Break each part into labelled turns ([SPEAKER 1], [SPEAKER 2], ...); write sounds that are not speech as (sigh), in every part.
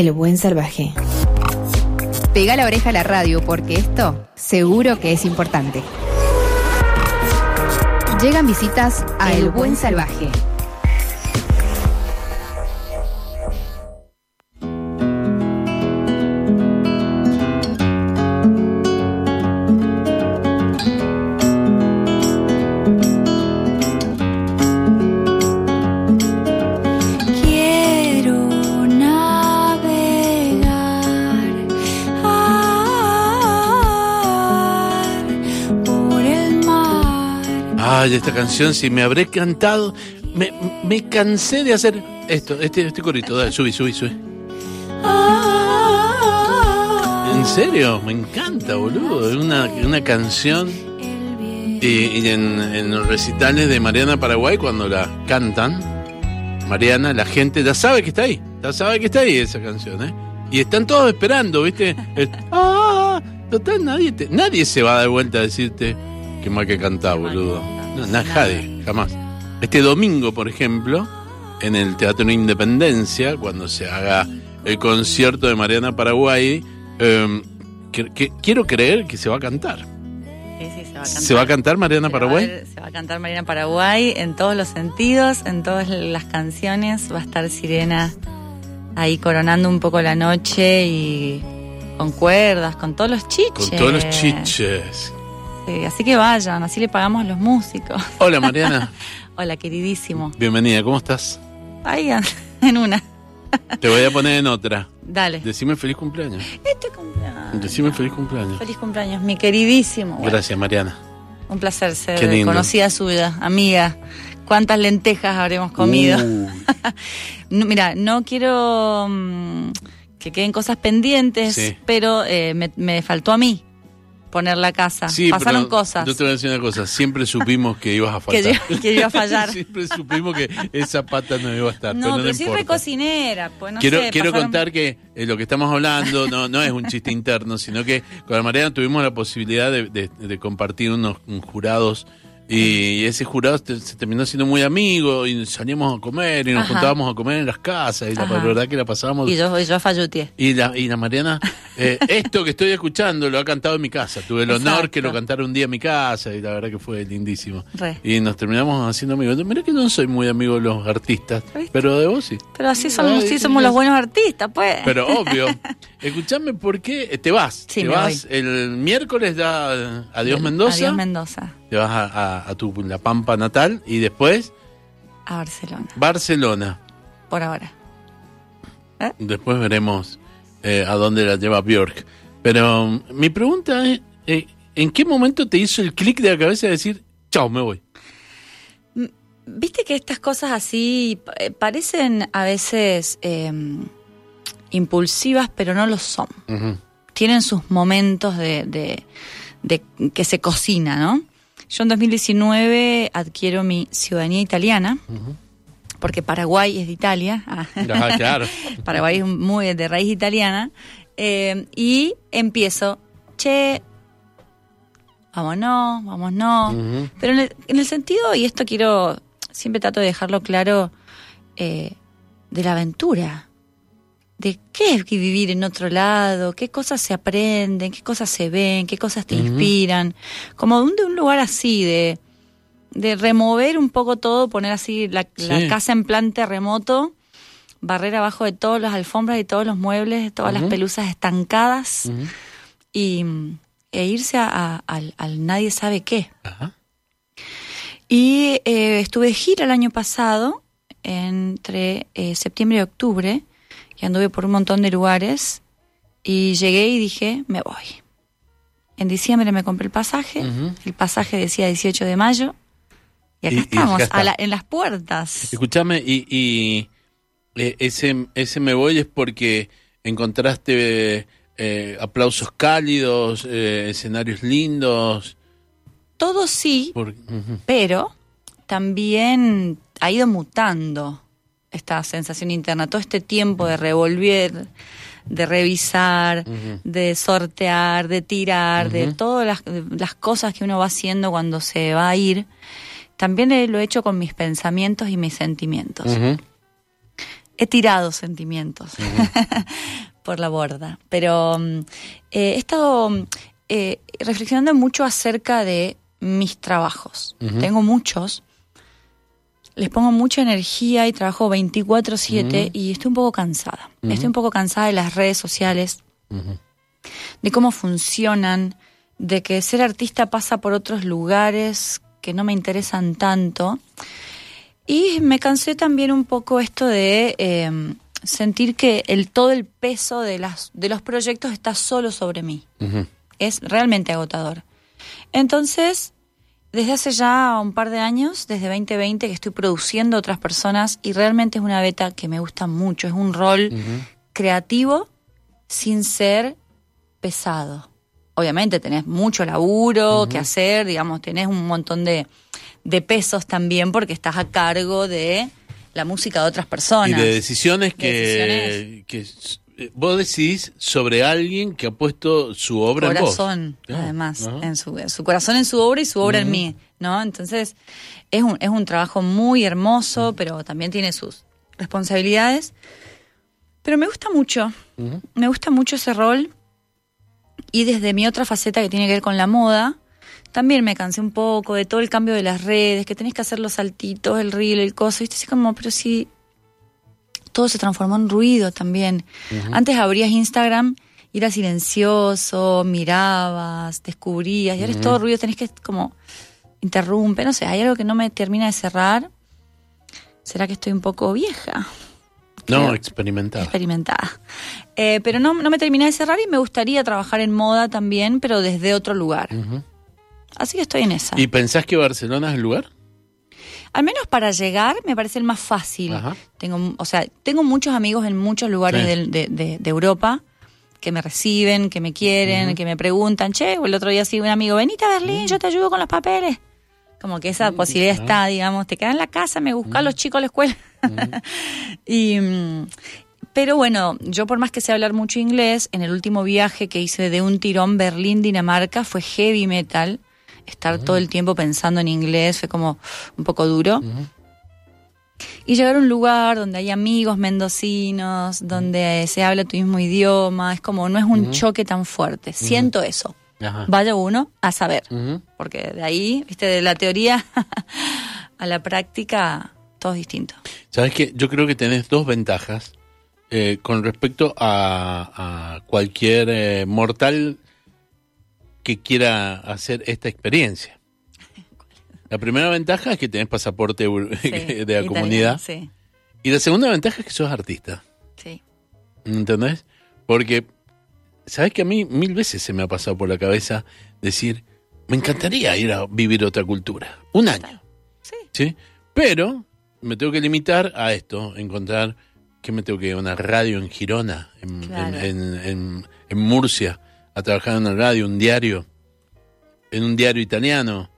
[SPEAKER 1] El buen salvaje.
[SPEAKER 2] Pega la oreja a la radio porque esto seguro que es importante. Llegan visitas a El Buen Salvaje.
[SPEAKER 3] Ay, esta canción, si me habré cantado, me, me cansé de hacer esto, este, este corito. Dale, subí, subí, subí. ¿En serio? Me encanta, boludo. Es una, una canción. Y, y en, los recitales de Mariana Paraguay, cuando la cantan, Mariana, la gente ya sabe que está ahí. Ya sabe que está ahí esa canción, ¿eh? Y están todos esperando, ¿viste? ¡Ah! Total, nadie, te- nadie se va a dar vuelta a decirte que mal que cantás, boludo. No, nadie, jamás. Este domingo, por ejemplo, en el Teatro Independencia, cuando se haga el concierto de Mariana Paraguay, eh, que- que- quiero creer que se va a cantar.
[SPEAKER 4] Sí, sí, se va a cantar.
[SPEAKER 3] ¿Se va a cantar Mariana
[SPEAKER 4] Se va a
[SPEAKER 3] Paraguay?
[SPEAKER 4] ver- se va a cantar Mariana Paraguay en todos los sentidos, en todas las canciones. Va a estar Sirena ahí coronando un poco la noche y con cuerdas, con todos los chiches.
[SPEAKER 3] Con todos los chiches.
[SPEAKER 4] Sí, así que vayan, así le pagamos a los músicos.
[SPEAKER 3] Hola Mariana, (laughs)
[SPEAKER 4] Hola, queridísimo.
[SPEAKER 3] bienvenida, ¿cómo estás?
[SPEAKER 4] Ahí (laughs) en una.
[SPEAKER 3] Te voy a poner en otra.
[SPEAKER 4] Dale.
[SPEAKER 3] Decime feliz cumpleaños.
[SPEAKER 4] Este cumpleaños.
[SPEAKER 3] Decime feliz cumpleaños.
[SPEAKER 4] Feliz cumpleaños, mi queridísimo. Bueno,
[SPEAKER 3] Gracias Mariana.
[SPEAKER 4] un placer ser conocida suya, amiga. ¿Cuántas lentejas habremos comido? (laughs) No, mira, no quiero mm, que queden cosas pendientes,
[SPEAKER 3] Sí.
[SPEAKER 4] pero eh, me, me faltó a mí poner la casa.
[SPEAKER 3] Sí,
[SPEAKER 4] Pasaron
[SPEAKER 3] pero
[SPEAKER 4] cosas.
[SPEAKER 3] Yo te voy a decir una cosa. Siempre supimos que ibas a (laughs)
[SPEAKER 4] Que
[SPEAKER 3] faltar.
[SPEAKER 4] yo- que iba a fallar. (laughs)
[SPEAKER 3] siempre supimos que esa pata no iba a estar.
[SPEAKER 4] no,
[SPEAKER 3] pero
[SPEAKER 4] pero,
[SPEAKER 3] no importa.
[SPEAKER 4] fue cocinera. Pues no
[SPEAKER 3] quiero
[SPEAKER 4] sé,
[SPEAKER 3] quiero
[SPEAKER 4] pasaron-
[SPEAKER 3] contar que eh, lo que estamos hablando no, no es un chiste interno, sino que con la Mariana tuvimos la posibilidad de, de- de compartir unos un jurados y ese jurado se terminó siendo muy amigo y salíamos a comer y nos
[SPEAKER 4] Ajá.
[SPEAKER 3] juntábamos a comer en las casas y la verdad que la pasábamos
[SPEAKER 4] Y yo, y yo falluteé.
[SPEAKER 3] y la, y la Mariana, eh, (laughs) esto que estoy escuchando lo ha cantado en mi casa. Tuve el honor que lo cantara un día en mi casa y la verdad que fue lindísimo.
[SPEAKER 4] Re.
[SPEAKER 3] Y nos terminamos haciendo amigos. Mira que no soy muy amigo de los artistas,
[SPEAKER 4] ¿Viste?
[SPEAKER 3] pero de vos sí.
[SPEAKER 4] Pero así somos,
[SPEAKER 3] Ay,
[SPEAKER 4] sí somos los buenos artistas, pues.
[SPEAKER 3] Pero obvio. (laughs) Escuchame, ¿por qué te vas?
[SPEAKER 4] Sí,
[SPEAKER 3] te
[SPEAKER 4] me
[SPEAKER 3] vas el miércoles da Adiós Mendoza.
[SPEAKER 4] Adiós Mendoza.
[SPEAKER 3] Te vas a, a- a tu La Pampa natal y después
[SPEAKER 4] A Barcelona,
[SPEAKER 3] Barcelona.
[SPEAKER 4] por ahora.
[SPEAKER 3] Después veremos eh, a dónde la lleva Björk. Pero um, mi pregunta es, eh, ¿en qué momento te hizo el clic de la cabeza de decir, chao, me voy?
[SPEAKER 4] Viste que estas cosas así eh, parecen a veces eh, impulsivas, pero no lo son. Tienen sus momentos de, de- de que se cocina, ¿no? Yo en 2019 adquiero mi ciudadanía italiana, porque Paraguay es de Italia. Ah.
[SPEAKER 3] Ah, claro. (laughs)
[SPEAKER 4] Paraguay es muy de raíz italiana. eh, y empiezo, che, vámonos, vámonos.
[SPEAKER 3] Ujú.
[SPEAKER 4] Pero en el, en el sentido, y esto quiero, siempre trato de dejarlo claro, eh, de la aventura. De qué es vivir en otro lado, qué cosas se aprenden, qué cosas se ven, qué cosas te inspiran. Como de un, lugar así, de, de remover un poco todo, poner así la, casa en plan terremoto, barrer abajo de todas las alfombras y todos los muebles, de todas las pelusas estancadas y, e irse a- a- al, al nadie sabe qué.
[SPEAKER 3] Ajá.
[SPEAKER 4] Y eh, estuve de gira el año pasado, entre eh, septiembre y octubre, y anduve por un montón de lugares, y llegué y dije, me voy. En diciembre me compré el pasaje, el pasaje decía 18 de mayo, y acá
[SPEAKER 3] Y- y
[SPEAKER 4] estamos,
[SPEAKER 3] acá
[SPEAKER 4] a la- en las puertas.
[SPEAKER 3] Escúchame, y, y, eh, ese, ese me voy es porque encontraste eh, aplausos cálidos, eh, escenarios lindos.
[SPEAKER 4] Todo sí, pero también ha ido mutando esta sensación interna, todo este tiempo de revolver, de revisar, de sortear, de tirar, de todas las, las cosas que uno va haciendo cuando se va a ir, también lo he hecho con mis pensamientos y mis sentimientos. He tirado sentimientos (laughs) por la borda. Pero mm, eh, he estado mm, eh, reflexionando mucho acerca de mis trabajos. Tengo muchos. Les pongo mucha energía y trabajo 24/7 y estoy un poco cansada. Estoy un poco cansada de las redes sociales, de cómo funcionan, de que ser artista pasa por otros lugares que no me interesan tanto. Y me cansé también un poco esto de eh, sentir que el, todo el peso de, las, de los proyectos está solo sobre mí. Es realmente agotador. Entonces, desde hace ya un par de años, desde 2020, que estoy produciendo otras personas y realmente es una beta que me gusta mucho. Es un rol creativo sin ser pesado. Obviamente tenés mucho laburo que hacer, digamos, tenés un montón de, de pesos también porque estás a cargo de la música de otras personas.
[SPEAKER 3] Y de decisiones
[SPEAKER 4] De
[SPEAKER 3] que,
[SPEAKER 4] decisiones.
[SPEAKER 3] que s- vos decidís sobre alguien que ha puesto su obra
[SPEAKER 4] corazón,
[SPEAKER 3] en vos. Claro.
[SPEAKER 4] además, en su, corazón en su obra y su obra en mí, ¿no? Entonces, es un, es un trabajo muy hermoso, pero también tiene sus responsabilidades. Pero me gusta mucho, me gusta mucho ese rol. Y desde mi otra faceta que tiene que ver con la moda, también me cansé un poco de todo el cambio de las redes, que tenés que hacer los saltitos, el reel, el coso, ¿viste? Así como, pero sí, todo se transformó en ruido también. Antes abrías Instagram y era silencioso, mirabas, descubrías, y ahora es todo ruido, tenés que como interrumpe, no sé, hay algo que no me termina de cerrar. ¿Será que estoy un poco vieja?
[SPEAKER 3] No,
[SPEAKER 4] Creo.
[SPEAKER 3] experimentar.
[SPEAKER 4] experimentada. Eh, pero no, no me terminé de cerrar y me gustaría trabajar en moda también, pero desde otro lugar. Así que estoy en esa.
[SPEAKER 3] ¿Y pensás que Barcelona es el lugar?
[SPEAKER 4] Al menos para llegar me parece el más fácil.
[SPEAKER 3] Ajá.
[SPEAKER 4] Tengo, o sea, tengo muchos amigos en muchos lugares
[SPEAKER 3] Sí.
[SPEAKER 4] de, de- de Europa que me reciben, que me quieren, que me preguntan, che, o el otro día sí un amigo, venite a Berlín, yo te ayudo con los papeles. Como que esa posibilidad está, digamos, te quedas en la casa, me buscan los chicos a la escuela. (laughs) y, mm, pero bueno, yo por más que sé hablar mucho inglés, en el último viaje que hice de un tirón Berlín-Dinamarca fue heavy metal. Estar todo el tiempo pensando en inglés fue como un poco duro. Y llegar a un lugar donde hay amigos mendocinos, donde se habla tu mismo idioma, es como, no es un choque tan fuerte. Siento eso.
[SPEAKER 3] Ajá.
[SPEAKER 4] Vaya uno a saber. Porque de ahí, viste, de la teoría (laughs) a la práctica, todo es distinto.
[SPEAKER 3] Sabes que yo creo que tenés dos ventajas eh, con respecto a, a cualquier eh, mortal que quiera hacer esta experiencia. La primera ventaja es que tenés pasaporte
[SPEAKER 4] Sí, (laughs)
[SPEAKER 3] de la comunidad.
[SPEAKER 4] Sí,
[SPEAKER 3] Y la segunda ventaja es que sos artista.
[SPEAKER 4] sí.
[SPEAKER 3] ¿Entendés? Porque, ¿sabes que a mí mil veces se me ha pasado por la cabeza decir, me encantaría ir a vivir otra cultura? Un año.
[SPEAKER 4] Sí.
[SPEAKER 3] ¿Sí? Pero me tengo que limitar a esto, encontrar que me tengo que ir a una radio en Girona, en,
[SPEAKER 4] Claro.
[SPEAKER 3] en, en- en- en Murcia, a trabajar en una radio, un diario, en un diario italiano.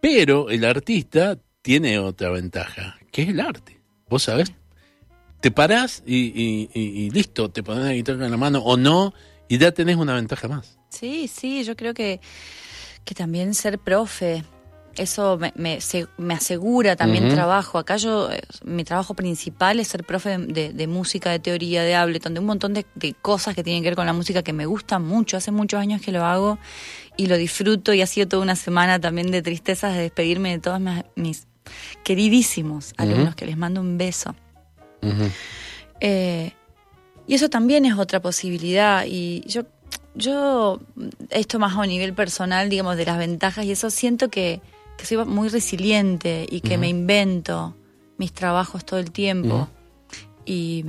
[SPEAKER 3] Pero el artista tiene otra ventaja, que es el arte. ¿Vos sabés? Te parás y, y- y- y listo, te pones la guitarra en la mano o no, y ya tenés una ventaja más.
[SPEAKER 4] Sí, sí, yo creo que, que también ser profe, eso me, me, se- me asegura también trabajo. Acá yo, eh, mi trabajo principal es ser profe de, de- música, de teoría, de Ableton, de un montón de, de cosas que tienen que ver con la música que me gustan mucho. Hace muchos años que lo hago y lo disfruto y ha sido toda una semana también de tristezas de despedirme de todos mis, mis queridísimos alumnos que les mando un beso. Eh, y eso también es otra posibilidad. Y yo, yo, esto más a un nivel personal, digamos, de las ventajas, y eso siento que, que soy muy resiliente y que me invento mis trabajos todo el tiempo. y,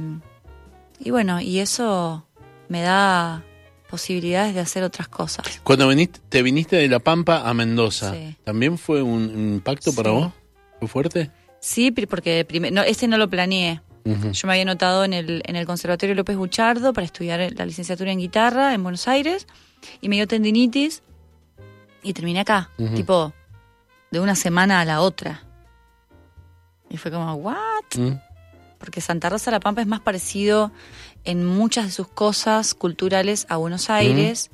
[SPEAKER 4] y bueno, y eso me da posibilidades de hacer otras cosas.
[SPEAKER 3] Cuando viniste, te viniste de La Pampa a Mendoza,
[SPEAKER 4] Sí.
[SPEAKER 3] ¿también fue un, impacto para vos? ¿Fue fuerte?
[SPEAKER 4] Sí, porque no, este no lo planeé. Yo me había anotado en el, en el Conservatorio López Buchardo para estudiar la licenciatura en guitarra en Buenos Aires y me dio tendinitis y terminé acá, tipo de una semana a la otra. Y fue como, ¿what?
[SPEAKER 3] Mm.
[SPEAKER 4] Porque Santa Rosa de la Pampa es más parecido en muchas de sus cosas culturales a Buenos Aires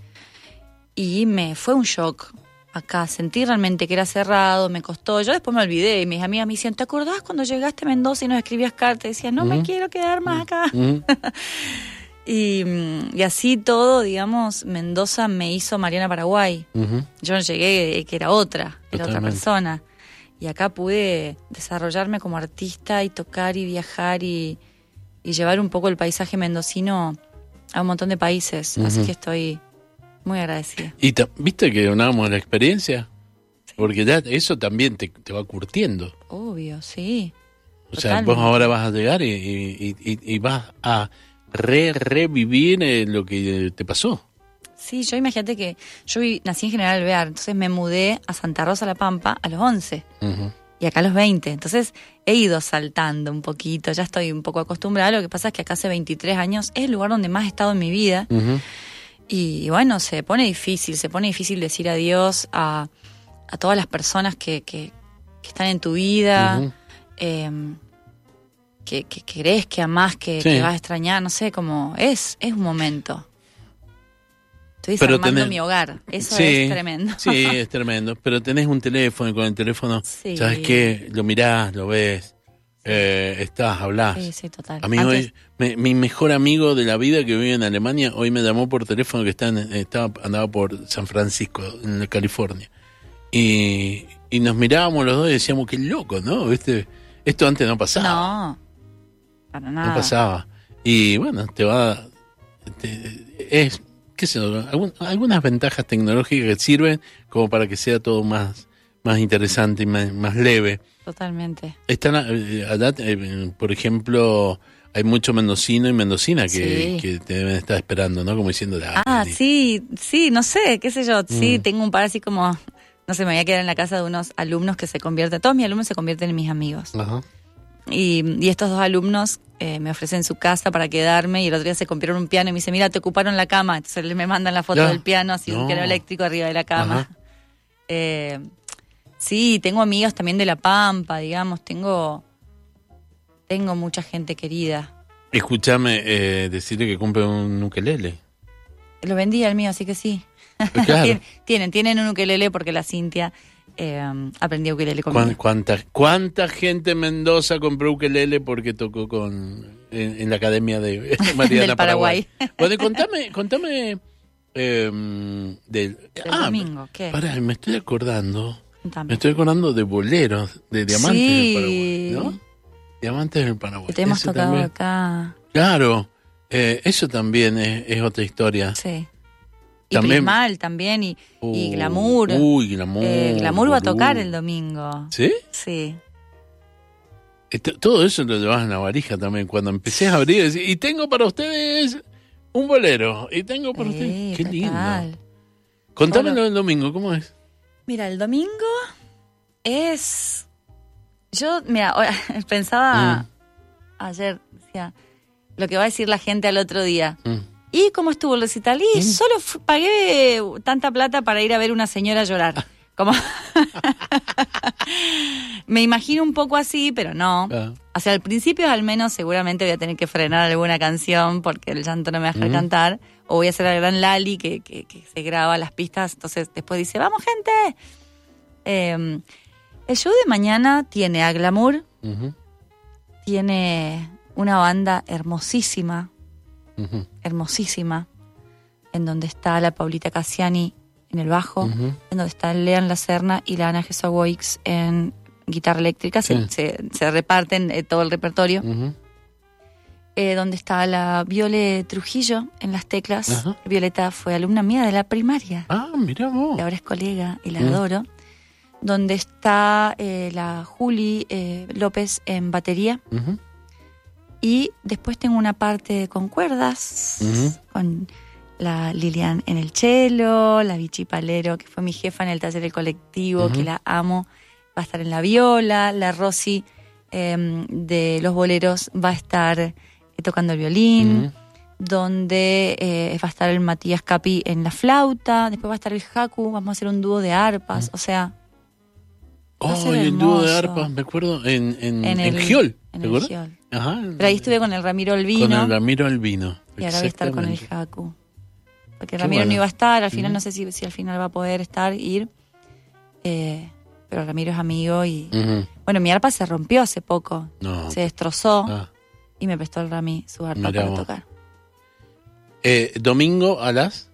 [SPEAKER 4] y me fue un shock acá. Sentí realmente que era cerrado, me costó. Yo después me olvidé y mis amigas me decían, ¿te acordás cuando llegaste a Mendoza y nos escribías cartas? Y decía, no me
[SPEAKER 3] Ujú.
[SPEAKER 4] quiero quedar más acá. (laughs) Y, mm, y así todo, digamos, Mendoza me hizo Mariana Paraguay.
[SPEAKER 3] Ujú.
[SPEAKER 4] Yo no llegué eh, que era otra, era otra persona. Y acá pude desarrollarme como artista y tocar y viajar y, y llevar un poco el paisaje mendocino a un montón de países. Así que estoy muy agradecida.
[SPEAKER 3] Y viste que hablábamos de la experiencia, porque ya eso también te, te va curtiendo.
[SPEAKER 4] Obvio, sí.
[SPEAKER 3] O sea, vos ahora vas a llegar y- y vas a re, revivir eh, lo que te pasó.
[SPEAKER 4] Sí, yo imagínate que yo nací en General Alvear, entonces me mudé a Santa Rosa La Pampa a los 11
[SPEAKER 3] Ujú.
[SPEAKER 4] y acá a los 20. Entonces he ido saltando un poquito, ya estoy un poco acostumbrada. Lo que pasa es que acá hace 23 años es el lugar donde más he estado en mi vida. Y bueno, se pone difícil, se pone difícil decir adiós a, a todas las personas que, que- que están en tu vida, que, que querés, que amás, que,
[SPEAKER 3] Sí.
[SPEAKER 4] que vas a extrañar, no sé, como es, es un momento. Estoy
[SPEAKER 3] Pero
[SPEAKER 4] desarmando
[SPEAKER 3] tenés-
[SPEAKER 4] mi hogar, eso
[SPEAKER 3] Sí,
[SPEAKER 4] es tremendo.
[SPEAKER 3] Sí, es tremendo. Pero tenés un teléfono y con el teléfono,
[SPEAKER 4] Sí.
[SPEAKER 3] ¿sabes qué? Lo mirás, lo ves, eh, estás, hablás.
[SPEAKER 4] Sí, sí, total.
[SPEAKER 3] A mí
[SPEAKER 4] Antes-
[SPEAKER 3] hoy, me- mi mejor amigo de la vida que vive en Alemania, hoy me llamó por teléfono que está en- estaba, andaba por San Francisco, en California. Y, y nos mirábamos los dos y decíamos, qué loco, ¿no? ¿Viste? Esto antes no pasaba.
[SPEAKER 4] No, para nada.
[SPEAKER 3] No pasaba. Y bueno, te va. te- es, qué sé yo, algún- algunas ventajas tecnológicas que sirven como para que sea todo más, más interesante y más, más leve.
[SPEAKER 4] Totalmente.
[SPEAKER 3] Están, eh, allá, eh, por ejemplo, hay mucho mendocino y mendocina que,
[SPEAKER 4] Sí.
[SPEAKER 3] que te deben estar esperando, ¿no? Como diciendo,
[SPEAKER 4] Ah,
[SPEAKER 3] "Dale".
[SPEAKER 4] sí, sí, no sé, qué sé yo. Sí,
[SPEAKER 3] Mm.
[SPEAKER 4] tengo un par así como, no sé, me voy a quedar en la casa de unos alumnos que se convierten, todos mis alumnos se convierten en mis amigos.
[SPEAKER 3] Ajá.
[SPEAKER 4] Y, y estos dos alumnos eh, me ofrecen su casa para quedarme y el otro día se compraron un piano y me dice, mira, te ocuparon la cama. Entonces me mandan la foto
[SPEAKER 3] Ya.
[SPEAKER 4] del piano, así un
[SPEAKER 3] No.
[SPEAKER 4] piano eléctrico arriba de la cama. Eh, sí, tengo amigos también de La Pampa, digamos, tengo, tengo mucha gente querida.
[SPEAKER 3] Escúchame eh, decirle que compre un ukelele.
[SPEAKER 4] Lo vendí el mío, así que sí.
[SPEAKER 3] Claro. (laughs)
[SPEAKER 4] Tienen, tienen un ukelele porque la Cintia eh, aprendió ukelele conmigo.
[SPEAKER 3] ¿Cuán- ¿Cuánta, ¿Cuánta gente en Mendoza compró ukelele porque tocó con en, en la academia de (laughs) Mariana
[SPEAKER 4] Del Paraguay.
[SPEAKER 3] Bueno, y contame, contame eh, del,
[SPEAKER 4] Del domingo, ¿qué?
[SPEAKER 3] Pará, me estoy acordando,
[SPEAKER 4] Contame.
[SPEAKER 3] me estoy acordando de boleros, de diamantes
[SPEAKER 4] Sí.
[SPEAKER 3] del Paraguay, ¿no? Diamantes del Paraguay.
[SPEAKER 4] Que te hemos
[SPEAKER 3] Ese
[SPEAKER 4] tocado
[SPEAKER 3] también.
[SPEAKER 4] acá.
[SPEAKER 3] Claro, eh, eso también es, es otra historia.
[SPEAKER 4] Sí. Y
[SPEAKER 3] También-
[SPEAKER 4] Prismal también, y, y
[SPEAKER 3] Uh,
[SPEAKER 4] Glamour.
[SPEAKER 3] Uy, Glamour.
[SPEAKER 4] Eh, Glamour va a tocar el domingo.
[SPEAKER 3] ¿Sí?
[SPEAKER 4] Sí.
[SPEAKER 3] Esto- todo eso lo llevas en la varija también. Cuando empecé a abrir, decía, y tengo para ustedes un bolero. Y tengo para
[SPEAKER 4] Sí,
[SPEAKER 3] ustedes. Qué lindo.
[SPEAKER 4] total.
[SPEAKER 3] Contámelo
[SPEAKER 4] Solo-
[SPEAKER 3] el domingo, ¿cómo es?
[SPEAKER 4] Mira, el domingo es. Yo, mira, (laughs) pensaba
[SPEAKER 3] Mm.
[SPEAKER 4] ayer, decía, lo que va a decir la gente al otro día.
[SPEAKER 3] Mm.
[SPEAKER 4] ¿Y cómo estuvo el recital? Y solo pagué tanta plata para ir a ver una señora llorar. (laughs) Como (laughs) Me imagino un poco así, pero no.
[SPEAKER 3] Ah,
[SPEAKER 4] O sea, al principio al menos seguramente voy a tener que frenar alguna canción porque el llanto no me va a dejar
[SPEAKER 3] Mm.
[SPEAKER 4] cantar. O voy a hacer la gran Lali que, que- que se graba las pistas. Entonces después dice, vamos gente. Eh, el show de mañana tiene a Glamour, tiene una banda hermosísima, hermosísima, en donde está la Paulita Cassiani en el bajo, en donde está Lean Lacerna y la Ana Gesawix en guitarra eléctrica, se,
[SPEAKER 3] Sí.
[SPEAKER 4] se- se reparten eh, todo el repertorio, eh, donde está la Viole Trujillo en las teclas. Violeta fue alumna mía de la primaria
[SPEAKER 3] Ah, mira vos.
[SPEAKER 4] y ahora es colega y la adoro. Donde está eh, la Juli López en batería. Y después tengo una parte con cuerdas, con la Lilian en el cello, la Vichy Palero, que fue mi jefa en el taller del colectivo, que la amo, va a estar en la viola, la Rosy em, de los boleros va a estar eh, tocando el violín, donde eh, va a estar el Matías Capi en la flauta, después va a estar el Haku, vamos a hacer un dúo de arpas, o sea,
[SPEAKER 3] Oh, y el dúo de arpas, me acuerdo, en, en,
[SPEAKER 4] en
[SPEAKER 3] en
[SPEAKER 4] el
[SPEAKER 3] Giol,
[SPEAKER 4] en
[SPEAKER 3] ¿te
[SPEAKER 4] el? Giol.
[SPEAKER 3] Ajá.
[SPEAKER 4] Pero ahí estuve con el Ramiro Olvino.
[SPEAKER 3] Con el Ramiro Albino.
[SPEAKER 4] Y ahora voy a estar con el. Haku. Porque Ramiro
[SPEAKER 3] bueno.
[SPEAKER 4] no iba a estar, al final no sé si, si al final va a poder estar, ir. eh, pero Ramiro es amigo y... Bueno, mi arpa se rompió hace poco,
[SPEAKER 3] No.
[SPEAKER 4] se destrozó
[SPEAKER 3] Ah.
[SPEAKER 4] y me prestó el Rami su arpa
[SPEAKER 3] Mirá
[SPEAKER 4] para
[SPEAKER 3] vos.
[SPEAKER 4] tocar.
[SPEAKER 3] Eh, domingo a las,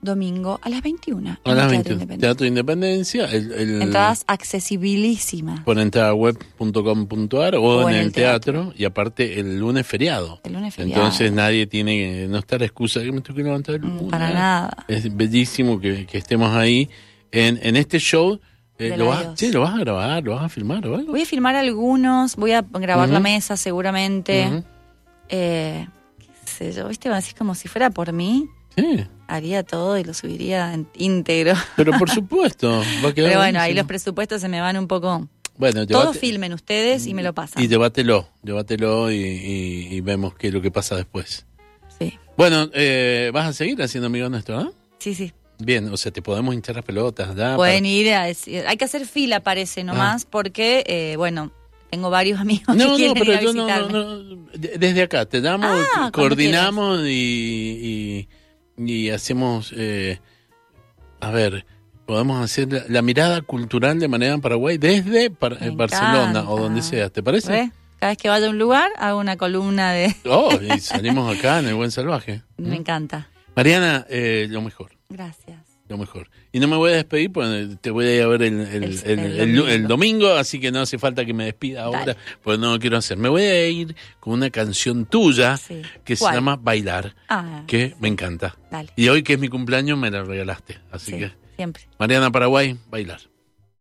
[SPEAKER 4] Domingo a las 21.
[SPEAKER 3] a las
[SPEAKER 4] el
[SPEAKER 3] 20.
[SPEAKER 4] Teatro Independencia.
[SPEAKER 3] Teatro Independencia. El, el-
[SPEAKER 4] Entradas accesibilísimas.
[SPEAKER 3] por entradaweb.com.ar o,
[SPEAKER 4] O
[SPEAKER 3] en, el teatro. Y aparte, el lunes feriado.
[SPEAKER 4] El lunes feriado.
[SPEAKER 3] Entonces nadie tiene que. No está la excusa de que me tengo que levantar el
[SPEAKER 4] Mm,
[SPEAKER 3] lunes.
[SPEAKER 4] Para nada.
[SPEAKER 3] Es bellísimo que, que estemos ahí en, en este show. Eh, ¿lo, vas, sí, ¿Lo vas a grabar? ¿Lo vas a filmar o algo?
[SPEAKER 4] Voy a filmar algunos, voy a grabar la mesa seguramente. Eh, qué sé yo, ¿viste? Así como si fuera por mí,
[SPEAKER 3] Sí,
[SPEAKER 4] haría todo y lo subiría en- íntegro. (laughs)
[SPEAKER 3] pero por supuesto. Va a quedar
[SPEAKER 4] Pero bueno, ahí los presupuestos se me van un poco...
[SPEAKER 3] Bueno,
[SPEAKER 4] Todos
[SPEAKER 3] llévate-
[SPEAKER 4] filmen ustedes y me lo pasan.
[SPEAKER 3] Y debátelo, debátelo y, y- y vemos qué es lo que pasa después.
[SPEAKER 4] Sí,
[SPEAKER 3] Bueno, eh, vas a seguir haciendo amigos nuestros, ¿no?
[SPEAKER 4] sí, sí.
[SPEAKER 3] Bien, o sea, te podemos hinchar las pelotas, ¿ya?
[SPEAKER 4] Pueden
[SPEAKER 3] Para-
[SPEAKER 4] ir a decir... Hay que hacer fila, parece, nomás, porque, eh, bueno, tengo varios (laughs) amigos
[SPEAKER 3] No,
[SPEAKER 4] que
[SPEAKER 3] no,
[SPEAKER 4] ir
[SPEAKER 3] pero
[SPEAKER 4] a
[SPEAKER 3] yo no, no, no, de- desde acá, te damos,
[SPEAKER 4] Ah,
[SPEAKER 3] coordinamos y, y, y hacemos, eh, a ver, podemos hacer la, la mirada cultural de manera en Paraguay desde Par- eh, Barcelona o donde sea, ¿te parece?
[SPEAKER 4] ¿Ves? Cada vez que vaya a un lugar, hago una columna de... (laughs)
[SPEAKER 3] Oh, y salimos acá en el Buen Salvaje.
[SPEAKER 4] Me encanta.
[SPEAKER 3] Mariana, eh, lo mejor.
[SPEAKER 4] Gracias.
[SPEAKER 3] Lo mejor. Y no me voy a despedir porque te voy a ir a ver el, el-
[SPEAKER 4] domingo.
[SPEAKER 3] así que no hace falta que me despida ahora,
[SPEAKER 4] Dale.
[SPEAKER 3] porque no lo quiero hacer. Me voy a ir con una canción tuya
[SPEAKER 4] Sí.
[SPEAKER 3] que se llama Bailar,
[SPEAKER 4] Ah,
[SPEAKER 3] que me encanta.
[SPEAKER 4] dale.
[SPEAKER 3] Y hoy que es mi cumpleaños me la regalaste. Así
[SPEAKER 4] Sí,
[SPEAKER 3] que,
[SPEAKER 4] siempre.
[SPEAKER 3] Mariana Paraguay, Bailar.